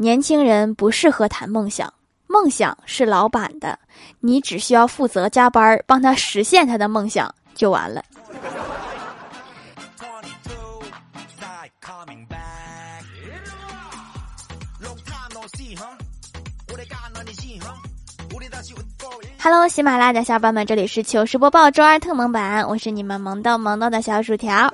年轻人不适合谈梦想，梦想是老板的，你只需要负责加班帮他实现他的梦想就完了。Hello，喜马拉雅小伙伴们，这里是糗事播报周二特蒙版，我是你们萌逗萌逗的小薯条。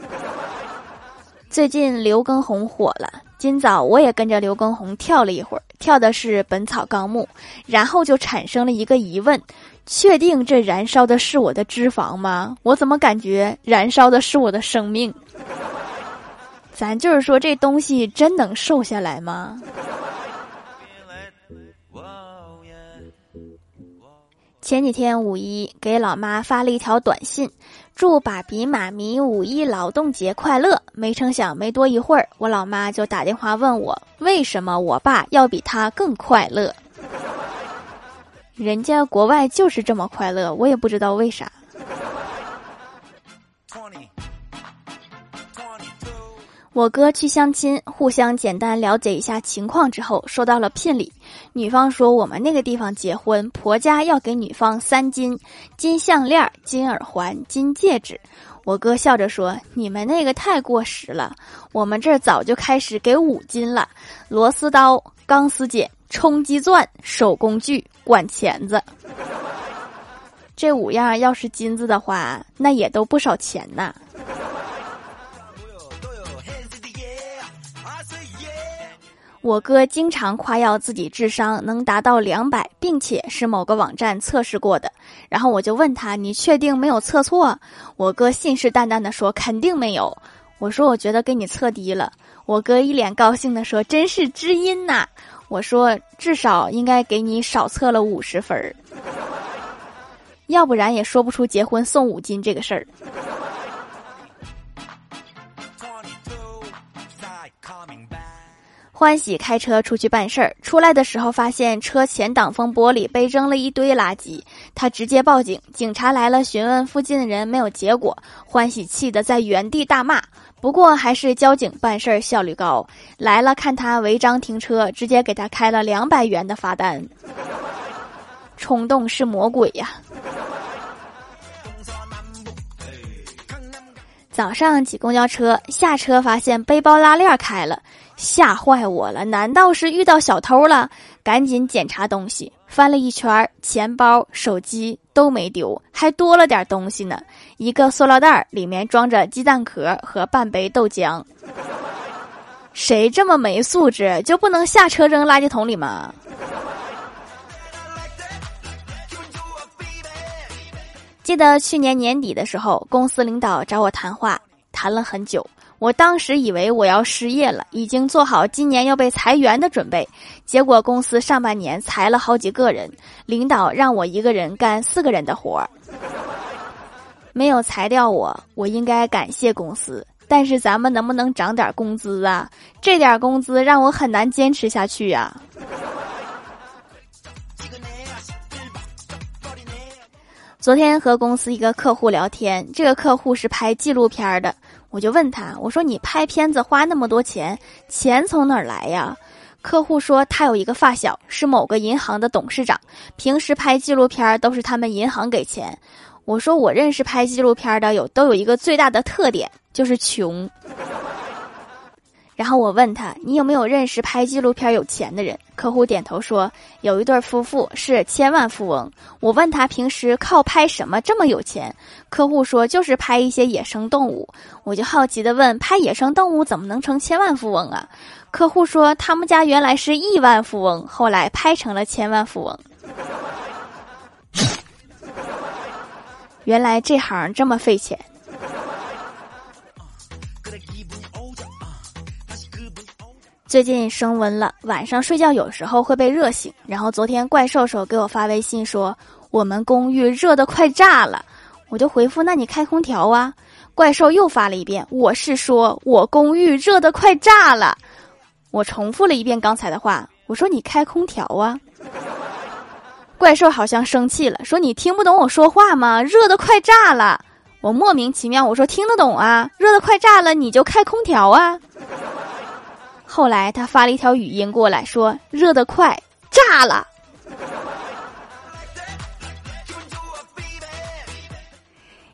最近刘畊宏火了，今早我也跟着刘畊宏跳了一会儿，跳的是《本草纲目》，然后就产生了一个疑问：确定这燃烧的是我的脂肪吗？我怎么感觉燃烧的是我的生命？咱就是说，这东西真能瘦下来吗？前几天五一给老妈发了一条短信，祝爸比妈咪五一劳动节快乐。没成想，没多一会儿，我老妈就打电话问我，为什么我爸要比他更快乐？人家国外就是这么快乐，我也不知道为啥。我哥去相亲，互相简单了解一下情况之后，收到了聘礼。女方说：“我们那个地方结婚，婆家要给女方三金：金项链、金耳环、金戒指。”我哥笑着说：“你们那个太过时了，我们这儿早就开始给五金了：螺丝刀、钢丝剪、冲击钻、手工具、管钳子。这五样要是金子的话，那也都不少钱呐。”我哥经常夸耀自己智商能达到两百，并且是某个网站测试过的。然后我就问他：“你确定没有测错？”我哥信誓旦旦地说：“肯定没有。”我说：“我觉得给你测低了。”我哥一脸高兴地说：“真是知音呐！”我说：“至少应该给你少测了五十分儿，要不然也说不出结婚送五金这个事儿。”欢喜开车出去办事儿，出来的时候发现车前挡风玻璃被扔了一堆垃圾，他直接报警。警察来了，询问附近的人，没有结果。欢喜气得在原地大骂，不过还是交警办事儿效率高。来了看他违章停车，直接给他开了两百元的罚单。冲动是魔鬼呀！早上挤公交车，下车发现背包拉链开了。吓坏我了！难道是遇到小偷了？赶紧检查东西，翻了一圈，钱包、手机都没丢，还多了点东西呢。一个塑料袋里面装着鸡蛋壳和半杯豆浆。谁这么没素质，就不能下车扔垃圾桶里吗？记得去年年底的时候，公司领导找我谈话，谈了很久。我当时以为我要失业了，已经做好今年要被裁员的准备。结果公司上半年裁了好几个人，领导让我一个人干四个人的活儿，没有裁掉我，我应该感谢公司。但是咱们能不能涨点工资啊？这点工资让我很难坚持下去呀。昨天和公司一个客户聊天，这个客户是拍纪录片的。我就问他，我说你拍片子花那么多钱，钱从哪儿来呀？客户说他有一个发小是某个银行的董事长，平时拍纪录片都是他们银行给钱。我说我认识拍纪录片的有都有一个最大的特点，就是穷。然后我问他：“你有没有认识拍纪录片有钱的人？”客户点头说：“有一对夫妇是千万富翁。”我问他平时靠拍什么这么有钱？客户说：“就是拍一些野生动物。”我就好奇的问：“拍野生动物怎么能成千万富翁啊？”客户说：“他们家原来是亿万富翁，后来拍成了千万富翁。”原来这行这么费钱。最近升温了，晚上睡觉有时候会被热醒。然后昨天怪兽兽给我发微信说，我们公寓热得快炸了，我就回复那你开空调啊。怪兽又发了一遍，我是说我公寓热得快炸了。我重复了一遍刚才的话，我说你开空调啊。怪兽好像生气了，说你听不懂我说话吗？热得快炸了。我莫名其妙，我说听得懂啊，热得快炸了，你就开空调啊。后来他发了一条语音过来，说热得快炸了。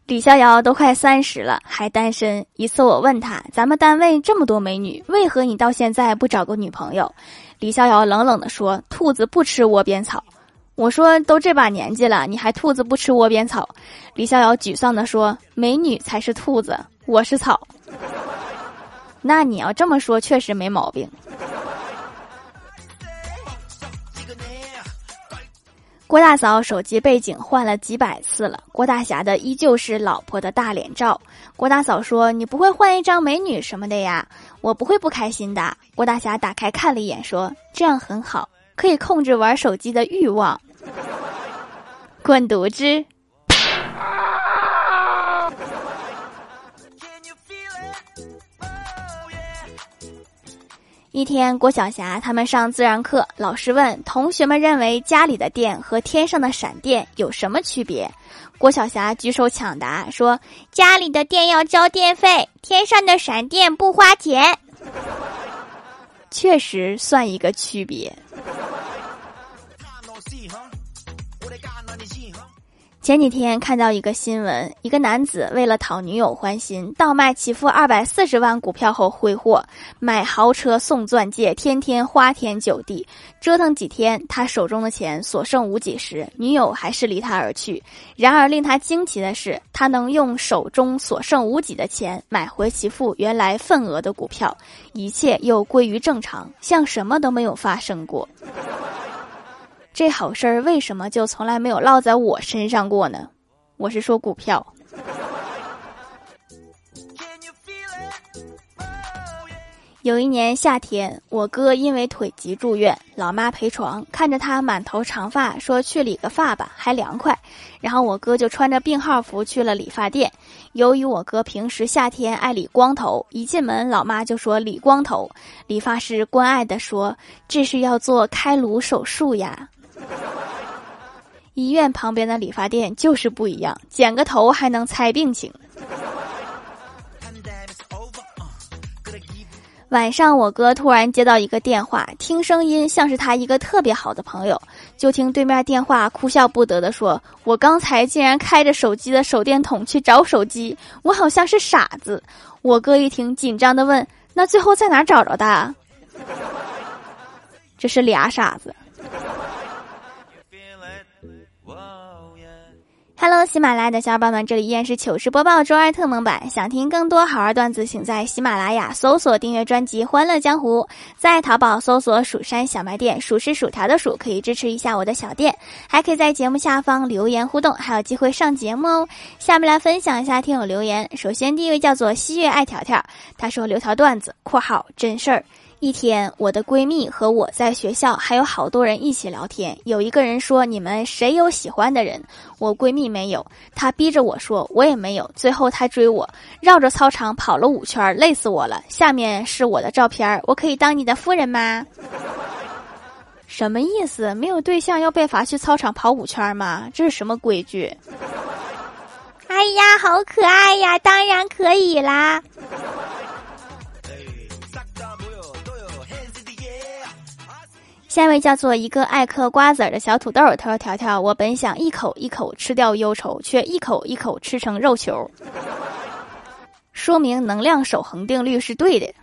李逍遥都快三十了，还单身。一次我问他：“咱们单位这么多美女，为何你到现在不找个女朋友？”李逍遥冷冷地说：“兔子不吃窝边草。”我说：“都这把年纪了，你还兔子不吃窝边草？”李逍遥沮丧地说：“美女才是兔子，我是草。”那你要这么说，确实没毛病。郭大嫂手机背景换了几百次了，郭大侠的依旧是老婆的大脸照。郭大嫂说：“你不会换一张美女什么的呀？”我不会不开心的。郭大侠打开看了一眼，说：“这样很好，可以控制玩手机的欲望。”滚犊子！一天，郭晓霞他们上自然课，老师问同学们认为家里的电和天上的闪电有什么区别？郭晓霞举手抢答说：“家里的电要交电费，天上的闪电不花钱。”确实算一个区别。前几天看到一个新闻，一个男子为了讨女友欢心，倒卖其父二百四十万股票后挥霍，买豪车送钻戒，天天花天酒地，折腾几天，他手中的钱所剩无几时，女友还是离他而去。然而令他惊奇的是，他能用手中所剩无几的钱买回其父原来份额的股票，一切又归于正常，像什么都没有发生过。这好事儿为什么就从来没有落在我身上过呢？我是说股票。有一年夏天，我哥因为腿疾住院，老妈陪床，看着他满头长发，说去理个发吧，还凉快。然后我哥就穿着病号服去了理发店。由于我哥平时夏天爱理光头，一进门老妈就说理光头。理发师关爱的说：“这是要做开颅手术呀。”医院旁边的理发店就是不一样，剪个头还能猜病情。晚上，我哥突然接到一个电话，听声音像是他一个特别好的朋友。就听对面电话哭笑不得的说：“我刚才竟然开着手机的手电筒去找手机，我好像是傻子。”我哥一听，紧张的问：“那最后在哪找着的？”这是俩傻子。Hello，喜马拉雅的小伙伴们，这里依然是糗事播报周二特蒙版。想听更多好玩段子，请在喜马拉雅搜索订阅专辑《欢乐江湖》，在淘宝搜索“蜀山小卖店”，数是薯条的数，可以支持一下我的小店。还可以在节目下方留言互动，还有机会上节目哦。下面来分享一下听友留言。首先，第一位叫做西月爱条条，他说留条段子（括号真事儿）。一天，我的闺蜜和我在学校，还有好多人一起聊天。有一个人说：“你们谁有喜欢的人？”我闺蜜没有，她逼着我说：“我也没有。”最后她追我，绕着操场跑了五圈，累死我了。下面是我的照片，我可以当你的夫人吗？什么意思？没有对象要被罚去操场跑五圈吗？这是什么规矩？哎呀，好可爱呀！当然可以啦。下一位叫做一个爱嗑瓜子儿的小土豆，他说：“条条，我本想一口一口吃掉忧愁，却一口一口吃成肉球，说明能量守恒定律是对的。”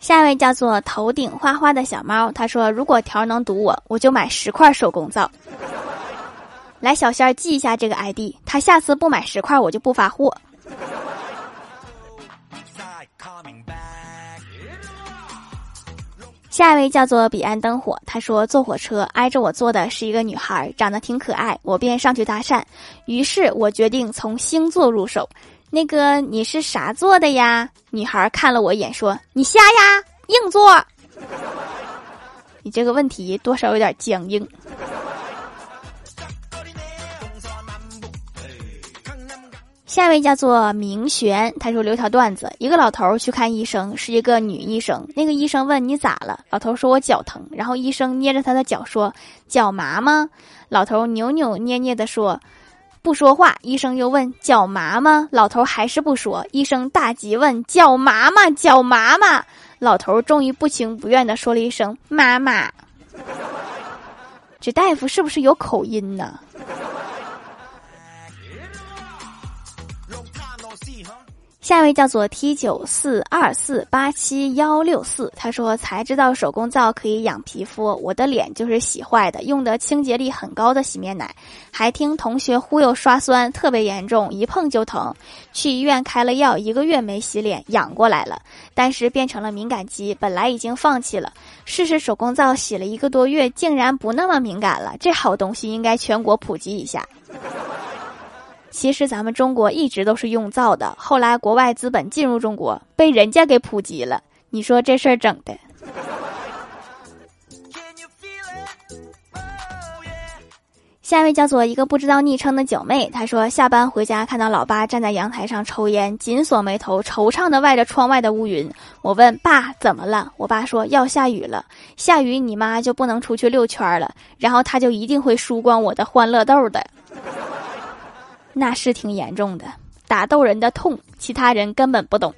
下一位叫做头顶花花的小猫，他说：“如果条能堵我，我就买十块手工皂。”来，小仙儿记一下这个 ID，他下次不买十块，我就不发货。下一位叫做彼岸灯火，他说坐火车挨着我坐的是一个女孩，长得挺可爱，我便上去搭讪。于是我决定从星座入手。那个你是啥座的呀？女孩看了我一眼说：“你瞎呀，硬座。”你这个问题多少有点僵硬。下一位叫做明玄，他说留条段子：一个老头去看医生，是一个女医生。那个医生问你咋了？老头说我脚疼。然后医生捏着他的脚说：脚麻吗？老头扭扭捏捏的说：不说话。医生又问脚麻吗？老头还是不说。医生大急问脚麻吗？脚麻吗？老头终于不情不愿的说了一声妈妈。这大夫是不是有口音呢？下一位叫做 T 九四二四八七幺六四，他说才知道手工皂可以养皮肤，我的脸就是洗坏的，用的清洁力很高的洗面奶，还听同学忽悠刷酸，特别严重，一碰就疼，去医院开了药，一个月没洗脸，养过来了，但是变成了敏感肌，本来已经放弃了，试试手工皂洗了一个多月，竟然不那么敏感了，这好东西应该全国普及一下。其实咱们中国一直都是用造的，后来国外资本进入中国，被人家给普及了。你说这事儿整的？下一位叫做一个不知道昵称的九妹，她说下班回家看到老爸站在阳台上抽烟，紧锁眉头，惆怅的望着窗外的乌云。我问爸怎么了？我爸说要下雨了，下雨你妈就不能出去溜圈了，然后他就一定会输光我的欢乐豆的。那是挺严重的，打斗人的痛，其他人根本不懂。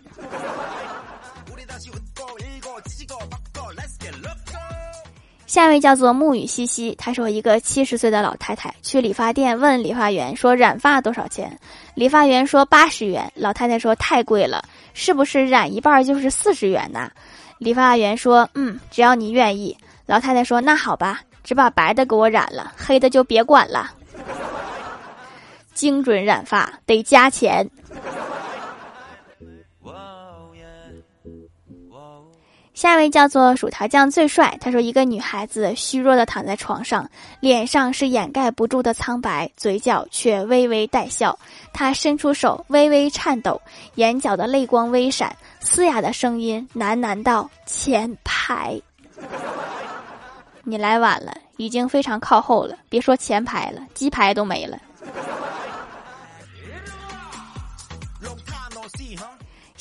下一位叫做沐雨淅淅，她说一个七十岁的老太太去理发店问理发员说染发多少钱，理发员说八十元，老太太说太贵了，是不是染一半就是四十元呢？理发员说嗯，只要你愿意。老太太说那好吧，只把白的给我染了，黑的就别管了。精准染发得加钱。下一位叫做薯条酱最帅，他说一个女孩子虚弱的躺在床上，脸上是掩盖不住的苍白，嘴角却微微带笑。她伸出手，微微颤抖，眼角的泪光微闪，嘶哑的声音喃喃道：“前排，你来晚了，已经非常靠后了，别说前排了，鸡排都没了。”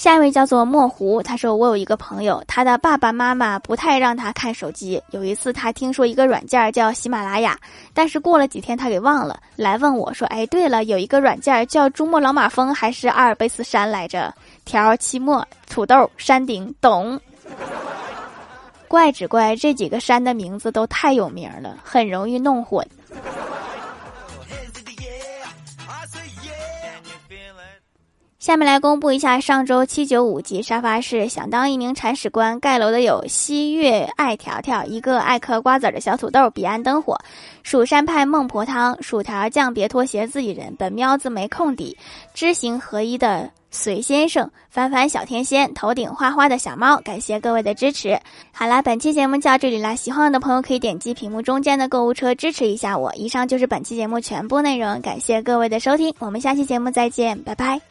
下一位叫做墨湖，他说我有一个朋友，他的爸爸妈妈不太让他看手机。有一次他听说一个软件叫喜马拉雅，但是过了几天他给忘了，来问我说：“哎，对了，有一个软件叫珠穆朗玛峰还是阿尔卑斯山来着？条、期末、土豆、山顶，懂？怪只怪这几个山的名字都太有名了，很容易弄混。”下面来公布一下上周七九五级沙发是想当一名铲屎官盖楼的有西月爱条条，一个爱嗑瓜子的小土豆，彼岸灯火，蜀山派孟婆汤，薯条酱别拖鞋自己人，本喵子没空底，知行合一的隋先生，凡凡小天仙，头顶花花的小猫，感谢各位的支持。好啦，本期节目就到这里啦，喜欢我的朋友可以点击屏幕中间的购物车支持一下我。以上就是本期节目全部内容，感谢各位的收听，我们下期节目再见，拜拜。